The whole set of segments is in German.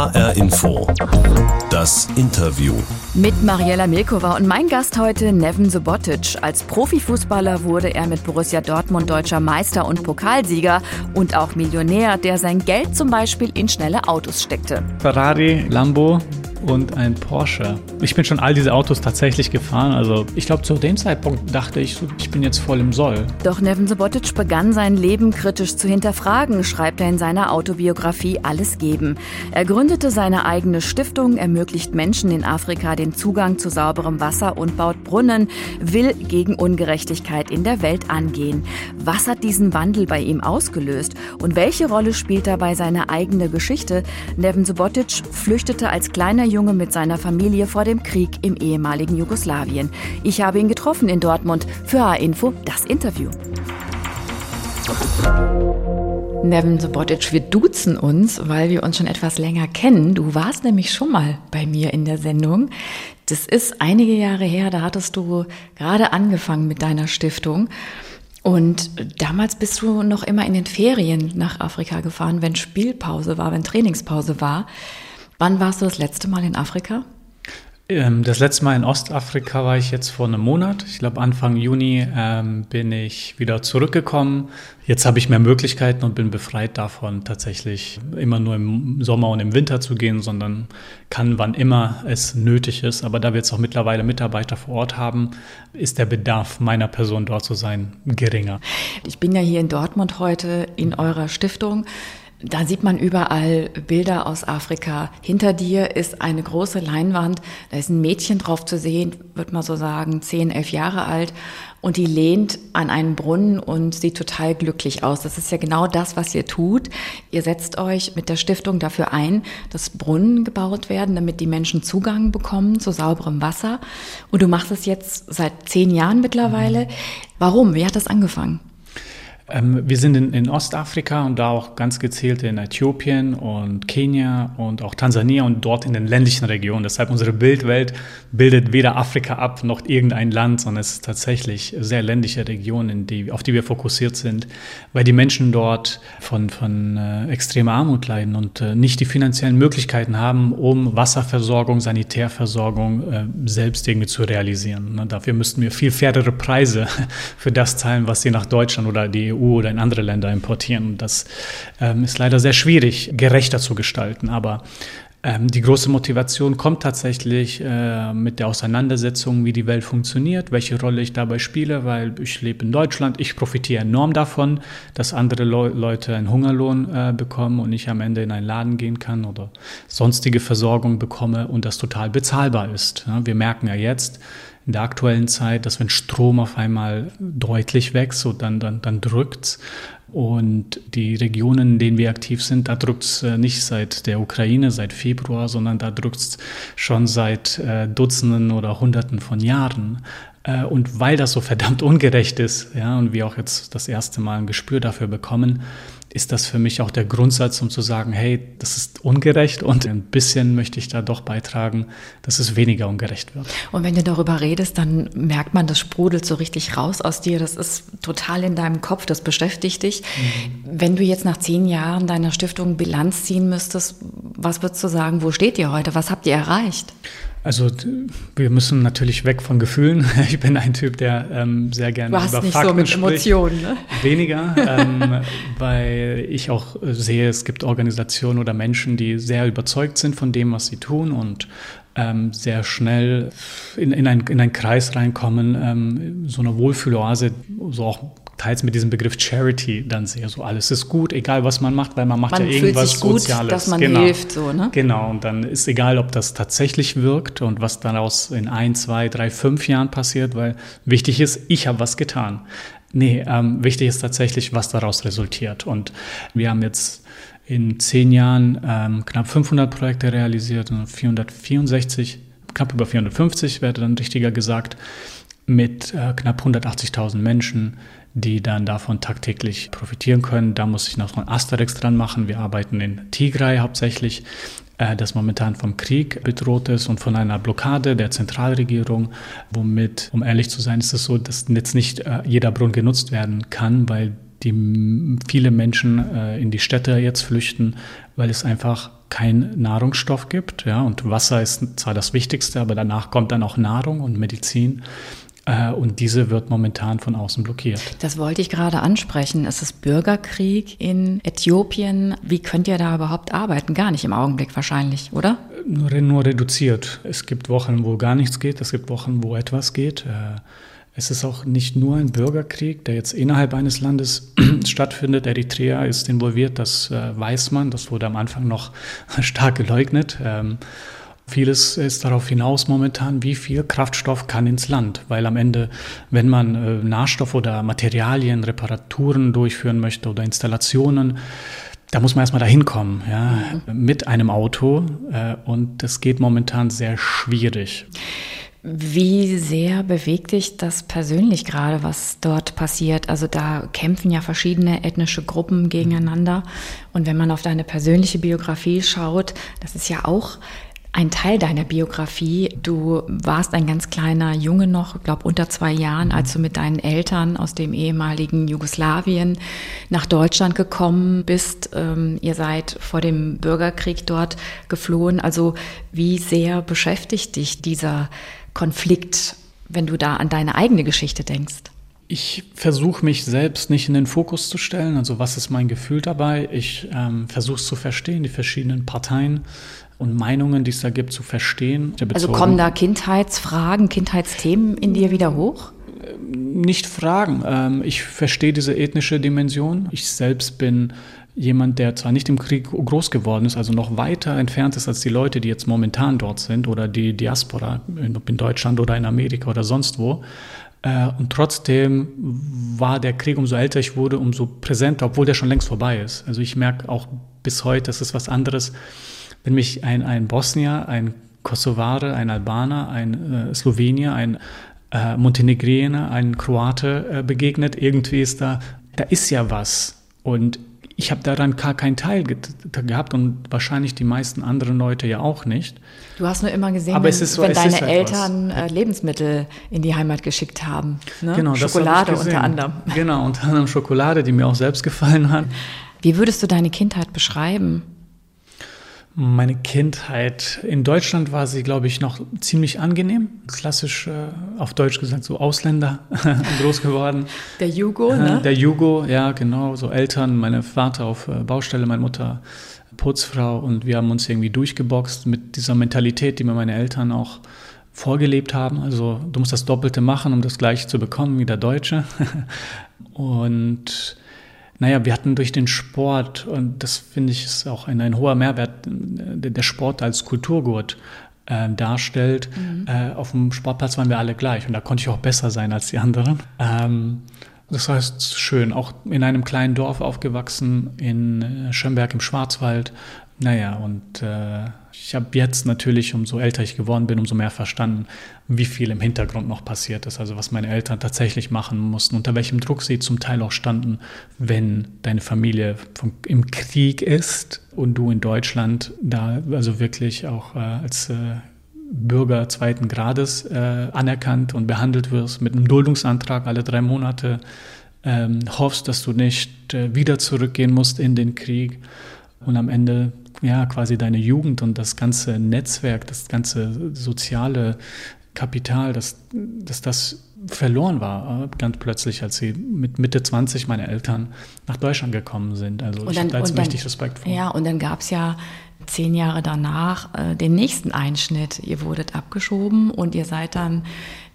HR Info. Das Interview. Mit Mariella Milkova und mein Gast heute Neven Subotic. Als Profifußballer wurde er mit Borussia Dortmund deutscher Meister und Pokalsieger und auch Millionär, der sein Geld zum Beispiel in schnelle Autos steckte. Ferrari, Lambo, und ein Porsche. Ich bin schon all diese Autos tatsächlich gefahren. Also ich glaube, zu dem Zeitpunkt dachte ich, ich bin jetzt voll im Soll. Doch Nevin Subotic begann sein Leben kritisch zu hinterfragen, schreibt er in seiner Autobiografie Alles geben. Er gründete seine eigene Stiftung, ermöglicht Menschen in Afrika den Zugang zu sauberem Wasser und baut Brunnen, will gegen Ungerechtigkeit in der Welt angehen. Was hat diesen Wandel bei ihm ausgelöst und welche Rolle spielt dabei seine eigene Geschichte? Nevin Subotic flüchtete als kleiner Junge mit seiner Familie vor dem Krieg im ehemaligen Jugoslawien. Ich habe ihn getroffen in Dortmund. Für A-Info das Interview. Nevin Sobotic, wir duzen uns, weil wir uns schon etwas länger kennen. Du warst nämlich schon mal bei mir in der Sendung. Das ist einige Jahre her, da hattest du gerade angefangen mit deiner Stiftung. Und damals bist du noch immer in den Ferien nach Afrika gefahren, wenn Spielpause war, wenn Trainingspause war. Wann warst du das letzte Mal in Afrika? Ähm, das letzte Mal in Ostafrika war ich jetzt vor einem Monat. Ich glaube, Anfang Juni ähm, bin ich wieder zurückgekommen. Jetzt habe ich mehr Möglichkeiten und bin befreit davon, tatsächlich immer nur im Sommer und im Winter zu gehen, sondern kann, wann immer es nötig ist. Aber da wir jetzt auch mittlerweile Mitarbeiter vor Ort haben, ist der Bedarf meiner Person dort zu sein geringer. Ich bin ja hier in Dortmund heute in eurer Stiftung. Da sieht man überall Bilder aus Afrika. Hinter dir ist eine große Leinwand. Da ist ein Mädchen drauf zu sehen, wird man so sagen, zehn, elf Jahre alt. Und die lehnt an einen Brunnen und sieht total glücklich aus. Das ist ja genau das, was ihr tut. Ihr setzt euch mit der Stiftung dafür ein, dass Brunnen gebaut werden, damit die Menschen Zugang bekommen zu sauberem Wasser. Und du machst es jetzt seit zehn Jahren mittlerweile. Warum? Wie hat das angefangen? Ähm, wir sind in, in, Ostafrika und da auch ganz gezielt in Äthiopien und Kenia und auch Tansania und dort in den ländlichen Regionen. Deshalb unsere Bildwelt bildet weder Afrika ab noch irgendein Land, sondern es ist tatsächlich sehr ländliche Regionen, die, auf die wir fokussiert sind, weil die Menschen dort von, von äh, extremer Armut leiden und äh, nicht die finanziellen Möglichkeiten haben, um Wasserversorgung, Sanitärversorgung äh, selbst irgendwie zu realisieren. Ne? Dafür müssten wir viel fairere Preise für das zahlen, was sie nach Deutschland oder die EU EU oder in andere Länder importieren. Das ähm, ist leider sehr schwierig, gerechter zu gestalten. Aber ähm, die große Motivation kommt tatsächlich äh, mit der Auseinandersetzung, wie die Welt funktioniert, welche Rolle ich dabei spiele, weil ich lebe in Deutschland, ich profitiere enorm davon, dass andere Le Leute einen Hungerlohn äh, bekommen und ich am Ende in einen Laden gehen kann oder sonstige Versorgung bekomme und das total bezahlbar ist. Ja, wir merken ja jetzt, in der aktuellen Zeit, dass wenn Strom auf einmal deutlich wächst, so dann, dann, dann drückt und die Regionen, in denen wir aktiv sind, da drückt es äh, nicht seit der Ukraine, seit Februar, sondern da drückt es schon seit äh, Dutzenden oder Hunderten von Jahren. Äh, und weil das so verdammt ungerecht ist, ja, und wir auch jetzt das erste Mal ein Gespür dafür bekommen, ist das für mich auch der Grundsatz, um zu sagen, hey, das ist ungerecht und ein bisschen möchte ich da doch beitragen, dass es weniger ungerecht wird. Und wenn du darüber redest, dann merkt man, das sprudelt so richtig raus aus dir. Das ist total in deinem Kopf, das beschäftigt dich. Mhm. Wenn du jetzt nach zehn Jahren deiner Stiftung Bilanz ziehen müsstest, was würdest du sagen, wo steht ihr heute? Was habt ihr erreicht? Also wir müssen natürlich weg von Gefühlen. Ich bin ein Typ, der ähm, sehr gerne du hast über nicht Fakten so mit spricht. Emotionen, ne? Weniger, ähm, weil ich auch sehe, es gibt Organisationen oder Menschen, die sehr überzeugt sind von dem, was sie tun und ähm, sehr schnell in, in, ein, in einen Kreis reinkommen, ähm, so eine Wohlfühloase, so auch teils mit diesem Begriff Charity dann sehe, so alles ist gut, egal was man macht, weil man macht man ja irgendwas sich gut, Soziales. dass man genau. hilft, so, ne? Genau, und dann ist egal, ob das tatsächlich wirkt und was daraus in ein, zwei, drei, fünf Jahren passiert, weil wichtig ist, ich habe was getan. Nee, ähm, wichtig ist tatsächlich, was daraus resultiert. Und wir haben jetzt in zehn Jahren ähm, knapp 500 Projekte realisiert und 464, knapp über 450, werde dann richtiger gesagt, mit äh, knapp 180.000 Menschen, die dann davon tagtäglich profitieren können. Da muss ich noch von Asterix dran machen. Wir arbeiten in Tigray hauptsächlich, äh, das momentan vom Krieg bedroht ist und von einer Blockade der Zentralregierung, womit, um ehrlich zu sein, ist es so, dass jetzt nicht äh, jeder Brunnen genutzt werden kann, weil die viele Menschen äh, in die Städte jetzt flüchten, weil es einfach kein Nahrungsstoff gibt. Ja, und Wasser ist zwar das Wichtigste, aber danach kommt dann auch Nahrung und Medizin. Äh, und diese wird momentan von außen blockiert. Das wollte ich gerade ansprechen. Es ist Bürgerkrieg in Äthiopien. Wie könnt ihr da überhaupt arbeiten? Gar nicht im Augenblick wahrscheinlich, oder? Nur, nur reduziert. Es gibt Wochen, wo gar nichts geht. Es gibt Wochen, wo etwas geht. Äh, es ist auch nicht nur ein Bürgerkrieg, der jetzt innerhalb eines Landes stattfindet. Eritrea ist involviert, das äh, weiß man. Das wurde am Anfang noch stark geleugnet. Vieles ist darauf hinaus momentan, wie viel Kraftstoff kann ins Land, weil am Ende, wenn man äh, Nahstoff oder Materialien, Reparaturen durchführen möchte oder Installationen, da muss man erstmal dahin kommen, ja, mhm. mit einem Auto äh, und das geht momentan sehr schwierig. Wie sehr bewegt dich das persönlich gerade, was dort passiert? Also da kämpfen ja verschiedene ethnische Gruppen gegeneinander. Und wenn man auf deine persönliche Biografie schaut, das ist ja auch ein Teil deiner Biografie. Du warst ein ganz kleiner Junge noch, ich glaube unter zwei Jahren, als du mit deinen Eltern aus dem ehemaligen Jugoslawien nach Deutschland gekommen bist. Ähm, ihr seid vor dem Bürgerkrieg dort geflohen. Also wie sehr beschäftigt dich dieser Konflikt, wenn du da an deine eigene Geschichte denkst? Ich versuche mich selbst nicht in den Fokus zu stellen. Also was ist mein Gefühl dabei? Ich ähm, versuche es zu verstehen, die verschiedenen Parteien und Meinungen, die es da gibt, zu verstehen. Also kommen da Kindheitsfragen, Kindheitsthemen in dir wieder hoch? Nicht Fragen. Ähm, ich verstehe diese ethnische Dimension. Ich selbst bin jemand, der zwar nicht im Krieg groß geworden ist, also noch weiter entfernt ist als die Leute, die jetzt momentan dort sind oder die Diaspora in Deutschland oder in Amerika oder sonst wo. Äh, und trotzdem war der Krieg, umso älter ich wurde, umso präsenter, obwohl der schon längst vorbei ist. Also ich merke auch bis heute, das ist was anderes wenn mich ein, ein Bosnier, ein Kosovare, ein Albaner, ein äh, Slowenier, ein äh, Montenegriner, ein Kroate äh, begegnet, irgendwie ist da, da ist ja was. Und ich habe daran gar keinen Teil ge gehabt und wahrscheinlich die meisten anderen Leute ja auch nicht. Du hast nur immer gesehen, wenn, so, wenn deine Eltern äh, Lebensmittel in die Heimat geschickt haben. Ne? Genau, Schokolade unter anderem. Genau, unter anderem Schokolade, die mir auch selbst gefallen hat. Wie würdest du deine Kindheit beschreiben? Meine Kindheit in Deutschland war sie, glaube ich, noch ziemlich angenehm. Klassisch äh, auf Deutsch gesagt, so Ausländer groß geworden. Der Jugo, ne? Der Jugo, ja, genau. So Eltern, meine Vater auf äh, Baustelle, meine Mutter Putzfrau und wir haben uns irgendwie durchgeboxt mit dieser Mentalität, die mir meine Eltern auch vorgelebt haben. Also du musst das Doppelte machen, um das Gleiche zu bekommen wie der Deutsche. und naja, wir hatten durch den Sport, und das finde ich ist auch ein, ein hoher Mehrwert, äh, der Sport als Kulturgurt äh, darstellt. Mhm. Äh, auf dem Sportplatz waren wir alle gleich und da konnte ich auch besser sein als die anderen. Ähm, das heißt, schön, auch in einem kleinen Dorf aufgewachsen, in äh, Schönberg im Schwarzwald. Naja, und äh, ich habe jetzt natürlich, umso älter ich geworden bin, umso mehr verstanden, wie viel im Hintergrund noch passiert ist. Also was meine Eltern tatsächlich machen mussten, unter welchem Druck sie zum Teil auch standen, wenn deine Familie vom, im Krieg ist und du in Deutschland da also wirklich auch äh, als äh, Bürger zweiten Grades äh, anerkannt und behandelt wirst mit einem Duldungsantrag alle drei Monate, ähm, hoffst, dass du nicht äh, wieder zurückgehen musst in den Krieg und am Ende ja quasi deine Jugend und das ganze Netzwerk, das ganze soziale Kapital, dass, dass das verloren war, äh, ganz plötzlich, als sie mit Mitte 20 meine Eltern nach Deutschland gekommen sind. Also und dann, ich habe da mächtig Respekt vor. Ja, und dann gab es ja zehn Jahre danach äh, den nächsten Einschnitt. Ihr wurdet abgeschoben und ihr seid dann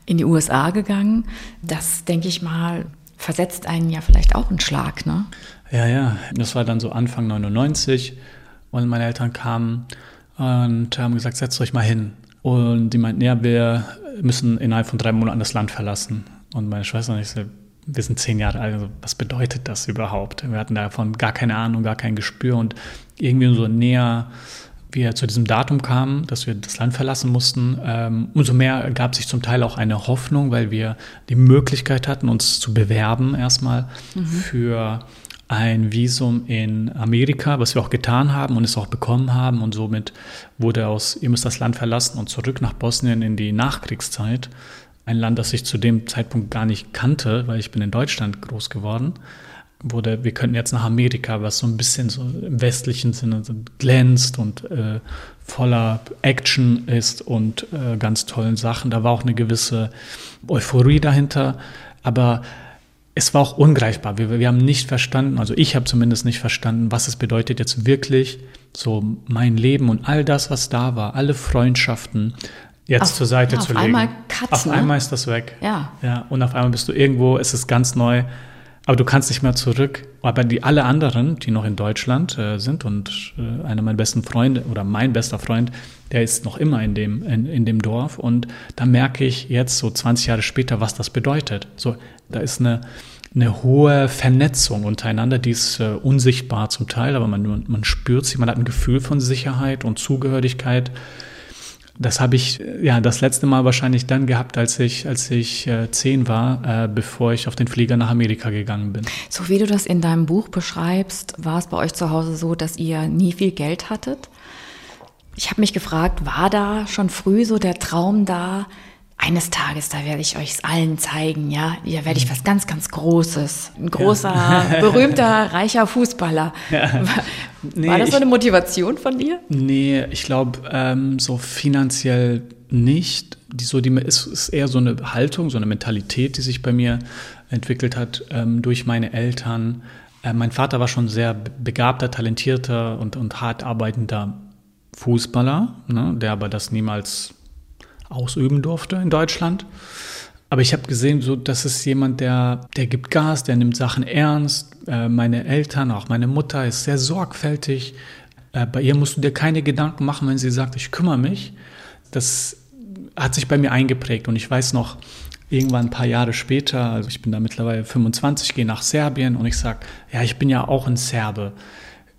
in die USA gegangen. Das, denke ich mal, versetzt einen ja vielleicht auch einen Schlag, ne? Ja, ja. Das war dann so Anfang 99 und meine Eltern kamen und haben gesagt, setzt euch mal hin. Und die meinten, ja, wir müssen innerhalb von drei Monaten das Land verlassen. Und meine Schwester und ich so, wir sind zehn Jahre alt, also was bedeutet das überhaupt? Wir hatten davon gar keine Ahnung, gar kein Gespür und irgendwie so näher wir zu diesem Datum kamen, dass wir das Land verlassen mussten, ähm, umso mehr ergab sich zum Teil auch eine Hoffnung, weil wir die Möglichkeit hatten, uns zu bewerben erstmal mhm. für ein Visum in Amerika, was wir auch getan haben und es auch bekommen haben. Und somit wurde aus, ihr müsst das Land verlassen und zurück nach Bosnien in die Nachkriegszeit. Ein Land, das ich zu dem Zeitpunkt gar nicht kannte, weil ich bin in Deutschland groß geworden. wurde, wir könnten jetzt nach Amerika, was so ein bisschen so im westlichen Sinne glänzt und äh, voller Action ist und äh, ganz tollen Sachen. Da war auch eine gewisse Euphorie dahinter, aber es war auch ungreifbar. Wir, wir haben nicht verstanden, also ich habe zumindest nicht verstanden, was es bedeutet jetzt wirklich so mein Leben und all das, was da war, alle Freundschaften jetzt auf, zur Seite ja, zu legen. Einmal Katz, auf ne? einmal ist das weg. Ja. ja. Und auf einmal bist du irgendwo, es ist ganz neu, aber du kannst nicht mehr zurück. Aber die alle anderen, die noch in Deutschland äh, sind und äh, einer meiner besten Freunde oder mein bester Freund, der ist noch immer in dem, in, in dem Dorf. Und da merke ich jetzt so 20 Jahre später, was das bedeutet. So, da ist eine, eine hohe Vernetzung untereinander, die ist äh, unsichtbar zum Teil, aber man, man spürt sie, man hat ein Gefühl von Sicherheit und Zugehörigkeit. Das habe ich ja das letzte Mal wahrscheinlich dann gehabt, als ich, als ich äh, zehn war, äh, bevor ich auf den Flieger nach Amerika gegangen bin. So wie du das in deinem Buch beschreibst, war es bei euch zu Hause so, dass ihr nie viel Geld hattet? Ich habe mich gefragt, war da schon früh so der Traum da, eines Tages, da werde ich euch allen zeigen, ja, da werde ich was ganz, ganz Großes. Ein großer, ja. berühmter, reicher Fußballer. Ja. War, nee, war, das so eine Motivation von dir? Nee, ich glaube, ähm, so finanziell nicht. Die, so, die, ist, ist eher so eine Haltung, so eine Mentalität, die sich bei mir entwickelt hat ähm, durch meine Eltern. Äh, mein Vater war schon sehr begabter, talentierter und, und hart arbeitender Fußballer, ne, der aber das niemals ausüben durfte in Deutschland. Aber ich habe gesehen, so, das ist jemand, der, der gibt Gas, der nimmt Sachen ernst. Äh, meine Eltern, auch meine Mutter ist sehr sorgfältig. Äh, bei ihr musst du dir keine Gedanken machen, wenn sie sagt, ich kümmere mich. Das hat sich bei mir eingeprägt. Und ich weiß noch, irgendwann ein paar Jahre später, also ich bin da mittlerweile 25, gehe nach Serbien und ich sage, ja, ich bin ja auch ein Serbe.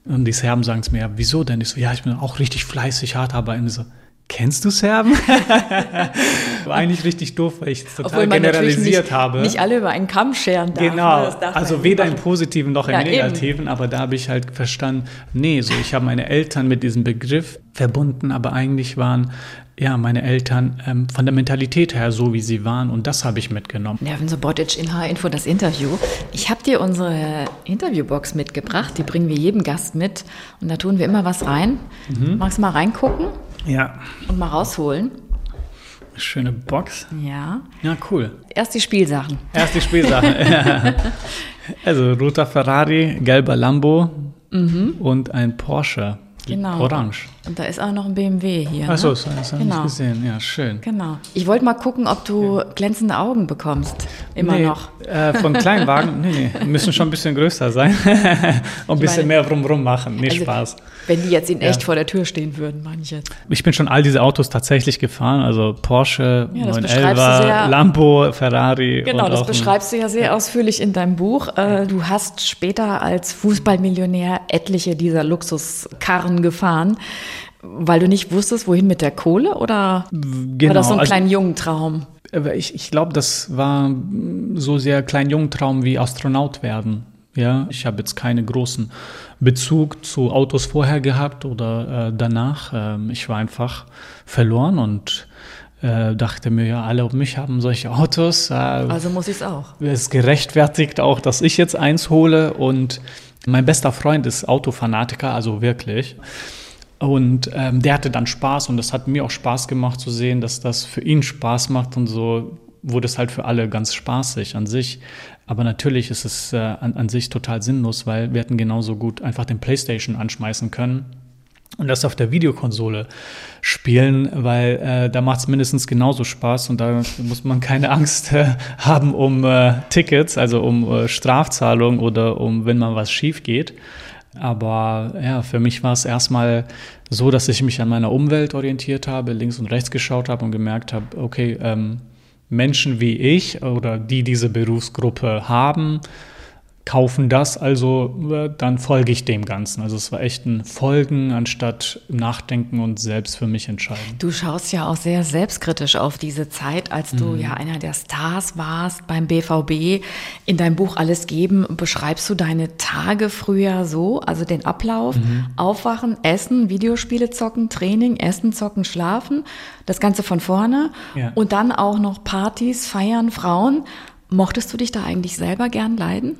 Und die Serben sagen es mir, ja, wieso denn? Ich so, ja, ich bin auch richtig fleißig, hart arbeiten. Ich so, Kennst du Serben? War eigentlich richtig doof, weil ich es total generalisiert nicht, habe. Nicht alle über einen Kamm scheren darf. Genau, also weder im Positiven noch im ja, Negativen, eben. aber da habe ich halt verstanden, nee, so ich habe meine Eltern mit diesem Begriff verbunden, aber eigentlich waren ja, meine Eltern ähm, von der Mentalität her so, wie sie waren und das habe ich mitgenommen. Nerven Sobotic in H-Info, das Interview. Ich habe dir unsere Interviewbox mitgebracht, die bringen wir jedem Gast mit und da tun wir immer was rein. Mhm. Magst du mal reingucken? Ja. Und mal rausholen. Schöne Box. Ja. Ja, cool. Erst die Spielsachen. Erst die Spielsachen. also roter Ferrari, gelber Lambo mhm. und ein Porsche. Genau. Orange. Und da ist auch noch ein BMW hier. Achso, ne? das, das habe genau. ich gesehen. Ja, schön. Genau. Ich wollte mal gucken, ob du glänzende Augen bekommst. Immer nee, noch. Äh, von Kleinwagen, nee, nee, müssen schon ein bisschen größer sein. Und ein bisschen meine, mehr drumrum machen. Nee, also, Spaß. Wenn die jetzt in echt ja. vor der Tür stehen würden, manche. Ich bin schon all diese Autos tatsächlich gefahren. Also Porsche, ja, 911, Lambo, Ferrari. Genau, das beschreibst du ja sehr ausführlich in deinem Buch. Äh, du hast später als Fußballmillionär etliche dieser Luxuskarren gefahren. Weil du nicht wusstest, wohin mit der Kohle oder genau, war das so ein also, kleiner Jungentraum? Ich, ich glaube, das war so sehr klein Jungentraum wie Astronaut werden. Ja, ich habe jetzt keinen großen Bezug zu Autos vorher gehabt oder äh, danach. Ähm, ich war einfach verloren und äh, dachte mir, ja, alle um mich haben solche Autos. Äh, also muss ich es auch. Es ist gerechtfertigt auch, dass ich jetzt eins hole und mein bester Freund ist Autofanatiker, also wirklich. Und ähm, der hatte dann Spaß und es hat mir auch Spaß gemacht zu sehen, dass das für ihn Spaß macht und so wurde es halt für alle ganz spaßig an sich. Aber natürlich ist es äh, an, an sich total sinnlos, weil wir hätten genauso gut einfach den PlayStation anschmeißen können und das auf der Videokonsole spielen, weil äh, da macht es mindestens genauso Spaß und da muss man keine Angst äh, haben um äh, Tickets, also um äh, Strafzahlung oder um, wenn mal was schief geht. Aber ja, für mich war es erstmal so, dass ich mich an meiner Umwelt orientiert habe, links und rechts geschaut habe und gemerkt habe, okay, ähm, Menschen wie ich oder die diese Berufsgruppe haben, kaufen das, also äh, dann folge ich dem Ganzen. Also es war echt ein Folgen anstatt Nachdenken und selbst für mich entscheiden. Du schaust ja auch sehr selbstkritisch auf diese Zeit, als du mhm. ja einer der Stars warst beim BVB. In deinem Buch Alles geben beschreibst du deine Tage früher so, also den Ablauf, mhm. Aufwachen, Essen, Videospiele zocken, Training, Essen, zocken, schlafen, das Ganze von vorne ja. und dann auch noch Partys, Feiern, Frauen. Mochtest du dich da eigentlich selber gern leiden?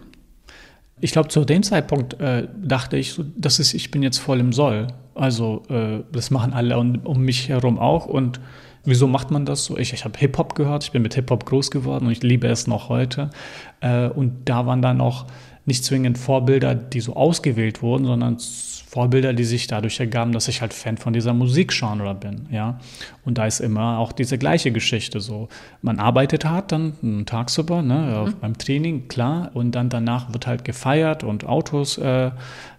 Ich glaube, zu dem Zeitpunkt äh, dachte ich, so, das ist, ich bin jetzt voll im Soll. Also äh, das machen alle um, um, mich herum auch. Und wieso macht man das so? Ich, ich habe Hip-Hop gehört, ich bin mit Hip-Hop groß geworden und ich liebe es noch heute. Äh, und da waren dann auch nicht zwingend Vorbilder, die so ausgewählt wurden, sondern Vorbilder, die sich dadurch ergaben, dass ich halt Fan von dieser Musikgenre bin, ja. Und da ist immer auch diese gleiche Geschichte so. Man arbeitet hart dann tagsüber, ne, mhm. beim Training, klar, und dann danach wird halt gefeiert und Autos äh,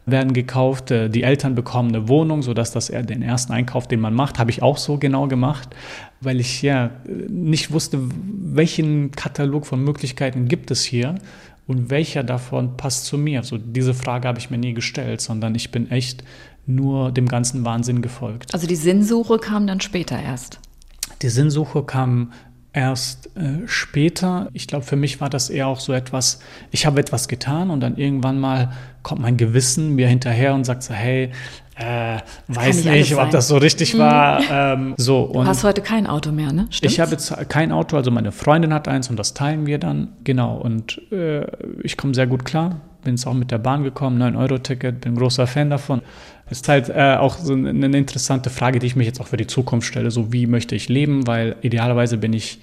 werden gekauft, äh, die Eltern bekommen eine Wohnung, sodass das den ersten Einkauf, den man macht, habe ich auch so genau gemacht, weil ich ja nicht wusste, welchen Katalog von Möglichkeiten gibt es hier und welcher davon passt zu mir? So diese Frage habe ich mir nie gestellt, sondern ich bin echt nur dem ganzen Wahnsinn gefolgt. Also die Sinnsuche kam dann später erst. Die Sinnsuche kam erst äh, später. Ich glaube, für mich war das eher auch so etwas, ich habe etwas getan und dann irgendwann mal kommt mein Gewissen mir hinterher und sagt so, hey, äh, weiß nicht, ob das so richtig mhm. war. Ähm, so, du hast heute kein Auto mehr, ne? Stimmt's? Ich habe jetzt kein Auto, also meine Freundin hat eins und das teilen wir dann. Genau, und äh, ich komme sehr gut klar. Bin jetzt auch mit der Bahn gekommen, 9-Euro-Ticket, bin großer Fan davon. Ist halt äh, auch so eine interessante Frage, die ich mich jetzt auch für die Zukunft stelle. So, wie möchte ich leben? Weil idealerweise bin ich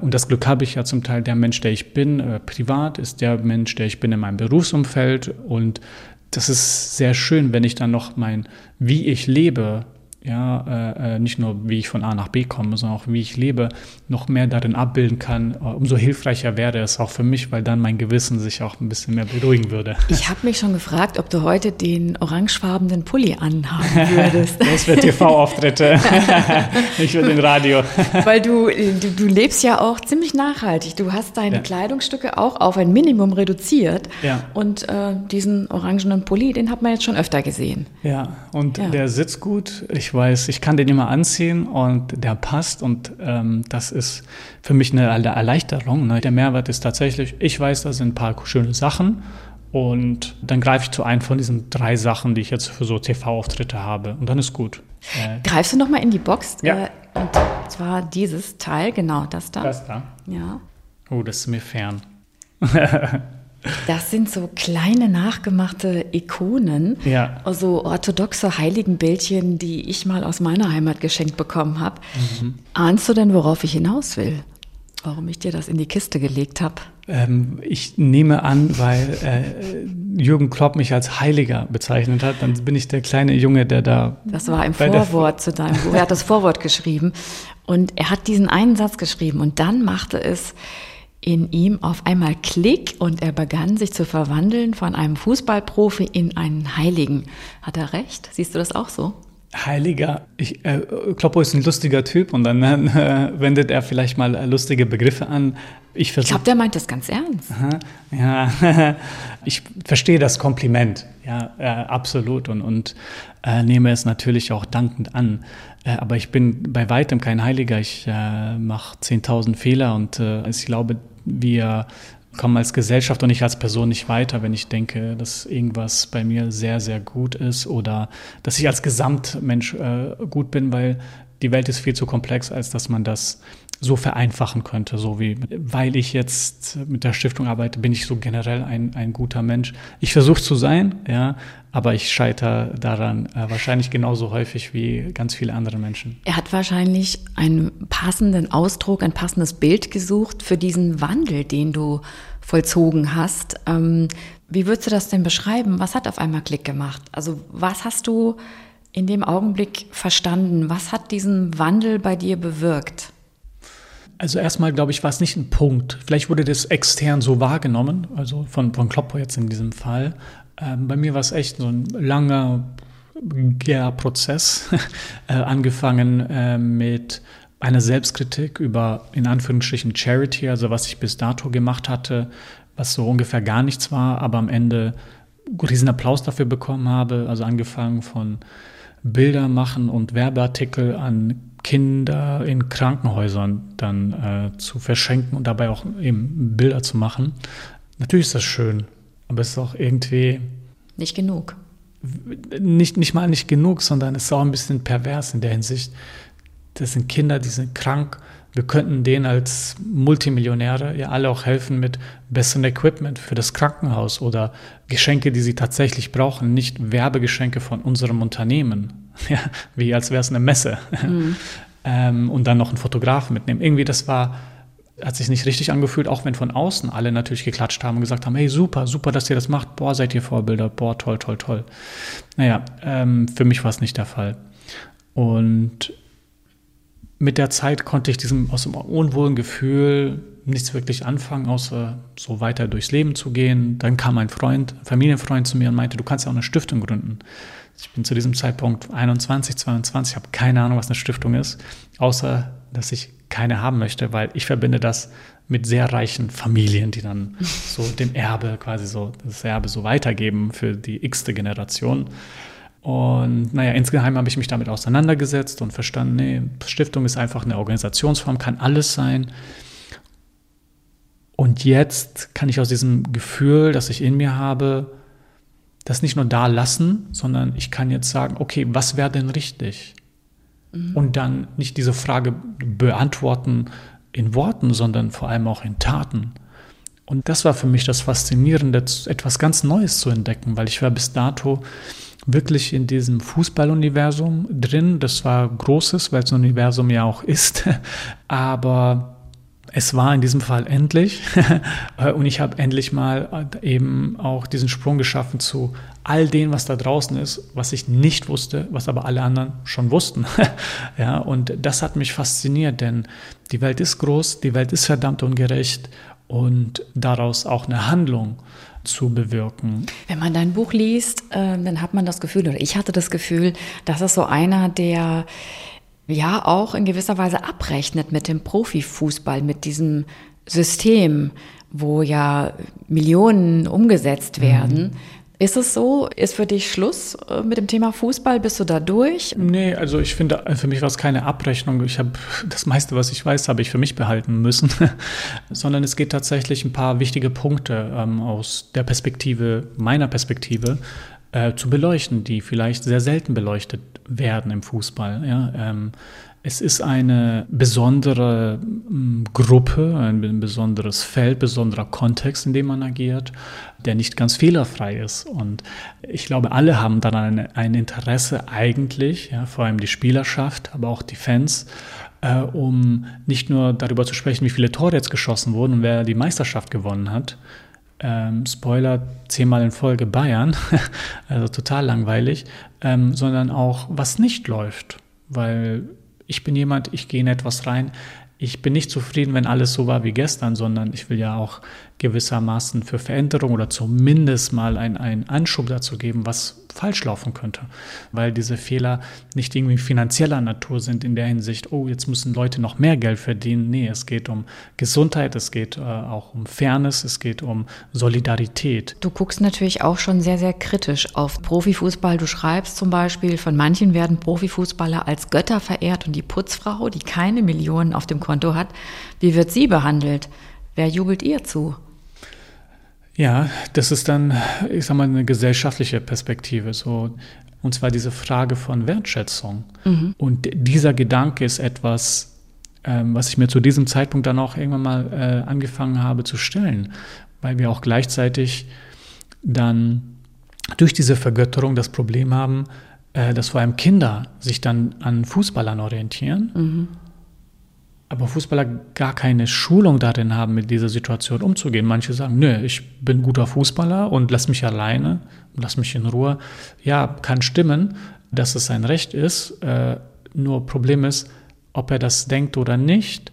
und das Glück habe ich ja zum Teil, der Mensch, der ich bin, äh, privat, ist der Mensch, der ich bin in meinem Berufsumfeld. Und das ist sehr schön, wenn ich dann noch mein, wie ich lebe, ja, äh, äh, nicht nur wie ich von A nach B komme, sondern auch wie ich lebe, noch mehr darin abbilden kann, äh, umso hilfreicher wäre es auch für mich, weil dann mein Gewissen sich auch ein bisschen mehr beruhigen würde. Ich habe mich schon gefragt, ob du heute den orangefarbenen Pulli anhaben würdest. das wird TV-Auftritte, nicht für den Radio. weil du, du, du, lebst ja auch ziemlich nachhaltig. Du hast deine ja. Kleidungsstücke auch auf ein Minimum reduziert. Ja. Und äh, diesen orangenen Pulli, den hat man jetzt schon öfter gesehen. Ja, und ja. der sitzt gut. Ich ich weiß, ich kann den immer anziehen und der passt und ähm, das ist für mich eine Erleichterung. Ne? Der Mehrwert ist tatsächlich, ich weiß, da sind ein paar schöne Sachen und dann greife ich zu einem von diesen drei Sachen, die ich jetzt für so TV-Auftritte habe und dann ist gut. Äh, Greifst du nochmal in die Box? Ja. Äh, und zwar dieses Teil, genau das da. Das da? Ja. Oh, das ist mir fern. Das sind so kleine nachgemachte Ikonen, ja. so orthodoxe Heiligenbildchen, die ich mal aus meiner Heimat geschenkt bekommen habe. Mhm. Ahnst du denn, worauf ich hinaus will? Warum ich dir das in die Kiste gelegt habe? Ähm, ich nehme an, weil äh, Jürgen Klopp mich als Heiliger bezeichnet hat, dann bin ich der kleine Junge, der da. Das war im Vorwort zu deinem Buch. Er hat das Vorwort geschrieben und er hat diesen einen Satz geschrieben und dann machte es in ihm auf einmal Klick und er begann sich zu verwandeln von einem Fußballprofi in einen Heiligen. Hat er recht? Siehst du das auch so? Heiliger, ich, äh, Kloppo ist ein lustiger Typ und dann äh, wendet er vielleicht mal lustige Begriffe an. Ich, ich glaube, der meint das ganz ernst. Aha, ja, ich verstehe das Kompliment, ja, äh, absolut und, und äh, nehme es natürlich auch dankend an. Äh, aber ich bin bei weitem kein Heiliger. Ich äh, mache 10.000 Fehler und ich glaube, wir kommen als Gesellschaft und ich als Person nicht weiter, wenn ich denke, dass irgendwas bei mir sehr, sehr gut ist oder dass ich als Gesamtmensch äh, gut bin, weil die Welt ist viel zu komplex, als dass man das so vereinfachen könnte, so wie, weil ich jetzt mit der Stiftung arbeite, bin ich so generell ein, ein guter Mensch. Ich versuche zu sein, ja, aber ich scheitere daran äh, wahrscheinlich genauso häufig wie ganz viele andere Menschen. Er hat wahrscheinlich einen passenden Ausdruck, ein passendes Bild gesucht für diesen Wandel, den du vollzogen hast. Ähm, wie würdest du das denn beschreiben? Was hat auf einmal Klick gemacht? Also was hast du in dem Augenblick verstanden? Was hat diesen Wandel bei dir bewirkt? Also erstmal, glaube ich, war es nicht ein Punkt. Vielleicht wurde das extern so wahrgenommen, also von, von Kloppo jetzt in diesem Fall. Ähm, bei mir war es echt so ein langer ja, Prozess, äh, angefangen äh, mit einer Selbstkritik über in Anführungsstrichen Charity, also was ich bis dato gemacht hatte, was so ungefähr gar nichts war, aber am Ende riesen Applaus dafür bekommen habe, also angefangen von Bilder machen und Werbeartikel an Kinder in Krankenhäusern dann äh, zu verschenken und dabei auch eben Bilder zu machen. Natürlich ist das schön, aber es ist auch irgendwie. Nicht genug. Nicht, nicht mal nicht genug, sondern es ist auch ein bisschen pervers in der Hinsicht. Das sind Kinder, die sind krank, wir könnten denen als Multimillionäre ja alle auch helfen mit besserem Equipment für das Krankenhaus oder Geschenke, die sie tatsächlich brauchen, nicht Werbegeschenke von unserem Unternehmen, ja, wie als wäre es eine Messe. Mhm. ähm, und dann noch einen Fotografen mitnehmen. Irgendwie, das war, hat sich nicht richtig angefühlt, auch wenn von außen alle natürlich geklatscht haben und gesagt haben, hey, super, super, dass ihr das macht, boah, seid ihr Vorbilder, boah, toll, toll, toll. Naja, ähm, für mich war es nicht der Fall. Und mit der Zeit konnte ich diesem, aus dem unwohlen Gefühl nichts wirklich anfangen, außer so weiter durchs Leben zu gehen. Dann kam ein Freund, Familienfreund zu mir und meinte, du kannst ja auch eine Stiftung gründen. Ich bin zu diesem Zeitpunkt 21, 22, habe keine Ahnung, was eine Stiftung ist, außer dass ich keine haben möchte, weil ich verbinde das mit sehr reichen Familien, die dann so dem Erbe quasi so das Erbe so weitergeben für die x-te Generation. Und naja, insgeheim habe ich mich damit auseinandergesetzt und verstanden, nee, Stiftung ist einfach eine Organisationsform, kann alles sein. Und jetzt kann ich aus diesem Gefühl, das ich in mir habe, das nicht nur da lassen, sondern ich kann jetzt sagen, okay, was wäre denn richtig? Mhm. Und dann nicht diese Frage beantworten in Worten, sondern vor allem auch in Taten. Und das war für mich das Faszinierende, etwas ganz Neues zu entdecken, weil ich war bis dato wirklich in diesem Fußballuniversum drin. Das war großes, weil es ein Universum ja auch ist. Aber es war in diesem Fall endlich. Und ich habe endlich mal eben auch diesen Sprung geschaffen zu all dem, was da draußen ist, was ich nicht wusste, was aber alle anderen schon wussten. ja, und das hat mich fasziniert, denn die Welt ist groß, die Welt ist verdammt ungerecht und daraus auch eine Handlung zu bewirken. Wenn man dein Buch liest, äh, dann hat man das Gefühl, oder ich hatte das Gefühl, dass es so einer, der ja auch in gewisser Weise abrechnet mit dem Profifußball, mit diesem System, wo ja Millionen umgesetzt werden. Mhm ist es so? Ist für dich Schluss äh, mit dem Thema Fußball? Bist du da durch? Nee, also ich finde, für mich war es keine Abrechnung. Ich habe das meiste, was ich weiß, habe ich für mich behalten müssen. Sondern es geht tatsächlich ein paar wichtige Punkte ähm, aus der Perspektive, meiner Perspektive, äh, zu beleuchten, die vielleicht sehr selten beleuchtet werden im Fußball. Ja? Ähm, es ist eine besondere hm, Gruppe, ein besonderes Feld, besonderer Kontext, in dem man agiert, der nicht ganz fehlerfrei ist. Und ich glaube, alle haben daran ein, Interesse eigentlich, ja, vor allem die Spielerschaft, aber auch die Fans, äh, um nicht nur darüber zu sprechen, wie viele Tore jetzt geschossen wurden und wer die Meisterschaft gewonnen hat. Ähm, Spoiler, zehnmal in Folge Bayern, also total langweilig, ähm, sondern auch, was nicht läuft. Weil ich bin jemand, ich gehe in etwas rein. Ich bin nicht zufrieden, wenn alles so war wie gestern, sondern ich will ja auch gewissermaßen für Veränderung oder zumindest mal einen Anschub dazu geben, was falsch laufen könnte. Weil diese Fehler nicht irgendwie finanzieller Natur sind in der Hinsicht, oh, jetzt müssen Leute noch mehr Geld verdienen. Nee, es geht um Gesundheit, es geht äh, auch um Fairness, es geht um Solidarität. Du guckst natürlich auch schon sehr, sehr kritisch auf Profifußball. Du schreibst zum Beispiel, von manchen werden Profifußballer als Götter verehrt und die Putzfrau, die keine Millionen auf dem Konto hat, wie wird sie behandelt? Wer jubelt ihr zu? Ja, das ist dann, ich sag mal, eine gesellschaftliche Perspektive. So, und zwar diese Frage von Wertschätzung. Mhm. Und dieser Gedanke ist etwas, ähm, was ich mir zu diesem Zeitpunkt dann auch irgendwann mal äh, angefangen habe zu stellen, weil wir auch gleichzeitig dann durch diese Vergötterung das Problem haben, äh, dass vor allem Kinder sich dann an Fußballern orientieren. Mhm aber Fußballer gar keine Schulung darin haben, mit dieser Situation umzugehen. Manche sagen, nö, ich bin guter Fußballer und lass mich alleine, lass mich in Ruhe. Ja, kann stimmen, dass es sein Recht ist. Äh, nur Problem ist, ob er das denkt oder nicht,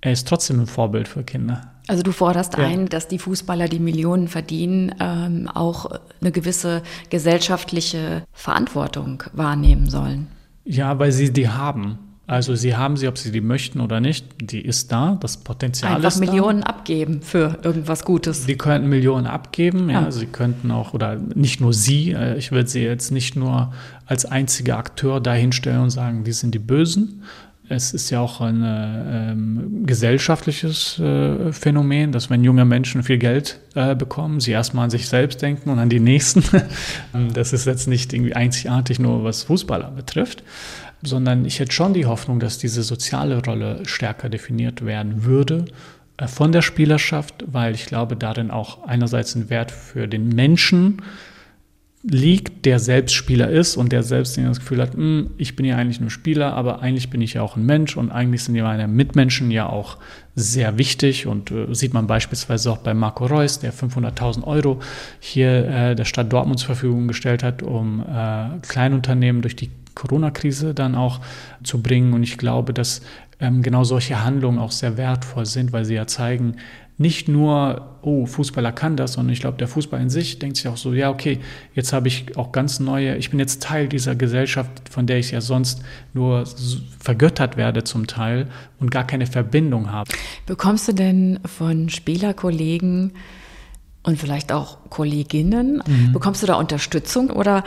er ist trotzdem ein Vorbild für Kinder. Also du forderst ja. ein, dass die Fußballer, die Millionen verdienen, ähm, auch eine gewisse gesellschaftliche Verantwortung wahrnehmen sollen. Ja, weil sie die haben. Also sie haben sie, ob sie die möchten oder nicht, die ist da, das Potenzial Einfach ist da. Millionen abgeben für irgendwas Gutes. Sie könnten Millionen abgeben, ja. ja. Sie könnten auch, oder nicht nur sie, äh, ich würde sie jetzt nicht nur als einziger Akteur dahinstellen und sagen, die sind die Bösen. es ist ja auch ein ähm, gesellschaftliches äh, Phänomen, dass wenn junge Menschen viel Geld äh, bekommen, sie erstmal an sich selbst denken und an die Nächsten. das ist jetzt nicht irgendwie einzigartig nur was Fußballer betrifft, sondern ich hätte schon die Hoffnung, dass diese soziale Rolle stärker definiert werden würde äh, von der Spielerschaft, weil ich glaube, darin auch einerseits ein Wert für den Menschen liegt, der selbst Spieler ist und der selbst das Gefühl hat, hm, ich bin ja eigentlich nur Spieler, aber eigentlich bin ich ja auch ein Mensch und eigentlich sind ja meine Mitmenschen ja auch sehr wichtig. Und äh, sieht man beispielsweise auch bei Marco Reus, der 500.000 Euro hier äh, der Stadt Dortmund zur Verfügung gestellt hat, um äh, Kleinunternehmen durch die Corona-Krise dann auch zu bringen. Und ich glaube, dass ähm, genau solche Handlungen auch sehr wertvoll sind, weil sie ja zeigen, nicht nur, oh, Fußballer kann das, sondern ich glaube, der Fußball in sich denkt sich auch so, ja, okay, jetzt habe ich auch ganz neue, ich bin jetzt Teil dieser Gesellschaft, von der ich ja sonst nur vergöttert werde zum Teil und gar keine Verbindung habe. Bekommst du denn von Spielerkollegen und vielleicht auch Kolleginnen, mhm. bekommst du da Unterstützung oder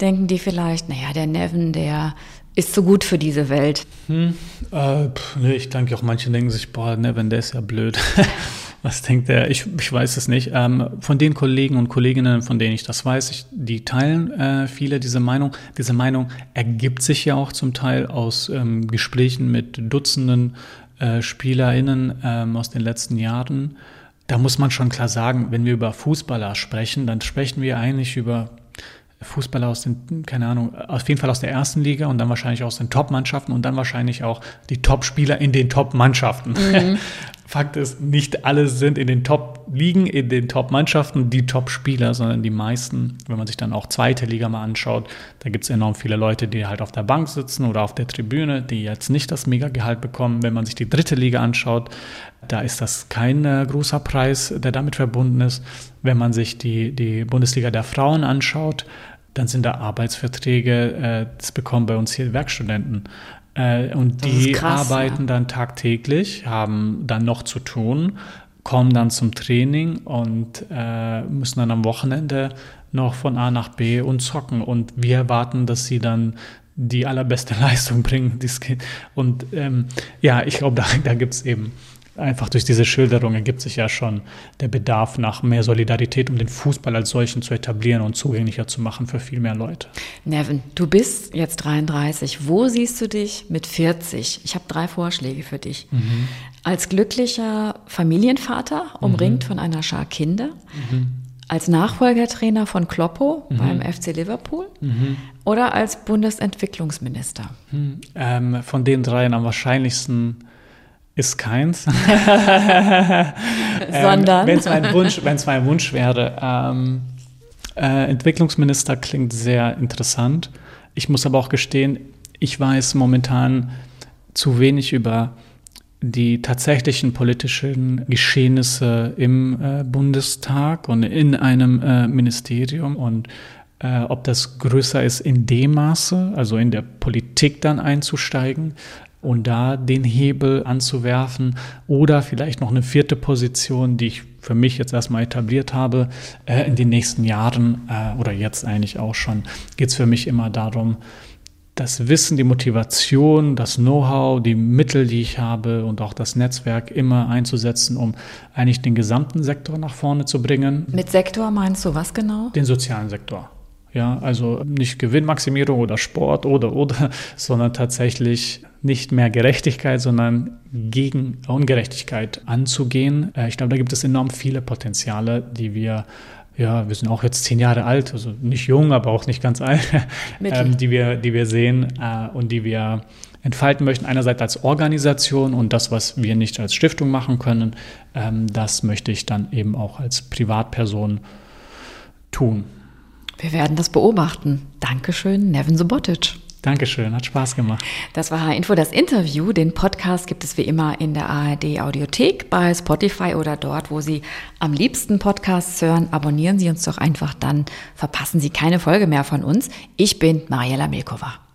denken die vielleicht, naja, der Nevin, der ist so gut für diese Welt? Hm, äh, pff, nee, ich denke auch, manche denken sich, boah, Nevin, der ist ja blöd. Was denkt der? Ich, ich weiß es nicht. Ähm, von den Kollegen und Kolleginnen, von denen ich das weiß, ich, die teilen äh, viele diese Meinung. Diese Meinung ergibt sich ja auch zum Teil aus ähm, Gesprächen mit Dutzenden äh, SpielerInnen ähm, aus den letzten Jahren. Da muss man schon klar sagen, wenn wir über Fußballer sprechen, dann sprechen wir eigentlich über Fußballer aus den, keine Ahnung, auf jeden Fall aus der ersten Liga und dann wahrscheinlich aus den Top-Mannschaften und dann wahrscheinlich auch die Top-Spieler in den Top-Mannschaften. Mhm. Fakt ist, nicht alle sind in den Top-Ligen, in den Top-Mannschaften die Top-Spieler, sondern die meisten, wenn man sich dann auch zweite Liga mal anschaut, da gibt es enorm viele Leute, die halt auf der Bank sitzen oder auf der Tribüne, die jetzt nicht das Mega-Gehalt bekommen. Wenn man sich die dritte Liga anschaut, da ist das kein äh, großer Preis, der damit verbunden ist. Wenn man sich die, die Bundesliga der Frauen anschaut, dann sind da Arbeitsverträge, äh, das bekommen bei uns hier Werkstudenten. Äh, und die krass, arbeiten ja. dann tagtäglich, haben dann noch zu tun, kommen dann zum Training und äh, müssen dann am Wochenende noch von A nach B und zocken. Und wir erwarten, dass sie dann die allerbeste Leistung bringen. Und ähm, ja, ich glaube, da, da gibt es eben einfach durch diese Schilderung ergibt sich ja schon der Bedarf nach mehr Solidarität, um den Fußball als solchen zu etablieren und zugänglicher zu machen für viel mehr Leute. Nevin, du bist jetzt 33. Wo siehst du dich mit 40? Ich habe drei Vorschläge für dich. Mhm. Als glücklicher Familienvater, umringt mhm. von einer Schar Kinder. Mhm. Als Nachfolgertrainer von Kloppo mhm. beim FC Liverpool mhm. oder als Bundesentwicklungsminister? Mhm. Ähm, von den dreien am wahrscheinlichsten ist keins. Sondern? Ähm, wenn es mein Wunsch, wenn es mein Wunsch wäre. Ähm, äh, Entwicklungsminister klingt sehr interessant. Ich muss aber auch gestehen, ich weiß momentan zu wenig über die tatsächlichen politischen Geschehnisse im äh, Bundestag und in einem äh, Ministerium und äh, ob das größer ist in dem Maße, also in der Politik dann einzusteigen, und da den Hebel anzuwerfen oder vielleicht noch eine vierte Position, die ich für mich jetzt erstmal etabliert habe, äh, in den nächsten Jahren äh, oder jetzt eigentlich auch schon, geht es für mich immer darum, das Wissen, die Motivation, das Know-how, die Mittel, die ich habe und auch das Netzwerk immer einzusetzen, um eigentlich den gesamten Sektor nach vorne zu bringen. Mit Sektor meinst du was genau? Den sozialen Sektor. Ja, also nicht Gewinnmaximierung oder Sport oder oder, sondern tatsächlich nicht mehr Gerechtigkeit, sondern gegen Ungerechtigkeit anzugehen. Äh, ich glaube, da gibt es enorm viele Potenziale, die wir ja, wir sind auch jetzt zehn Jahre alt, also nicht jung, aber auch nicht ganz alt, ähm, die, wir, die wir sehen äh, und die wir entfalten möchten. Einerseits als Organisation und das, was wir nicht als Stiftung machen können, ähm, das möchte ich dann eben auch als Privatperson tun. Wir werden das beobachten. Dankeschön, Nevin Subotic. Dankeschön, hat Spaß gemacht. Das war H-Info, das Interview. Den Podcast gibt es wie immer in der ARD Audiothek, bei Spotify oder dort, wo Sie am liebsten Podcasts hören. Abonnieren Sie uns doch einfach, dann verpassen Sie keine Folge mehr von uns. Ich bin Mariella Milkova.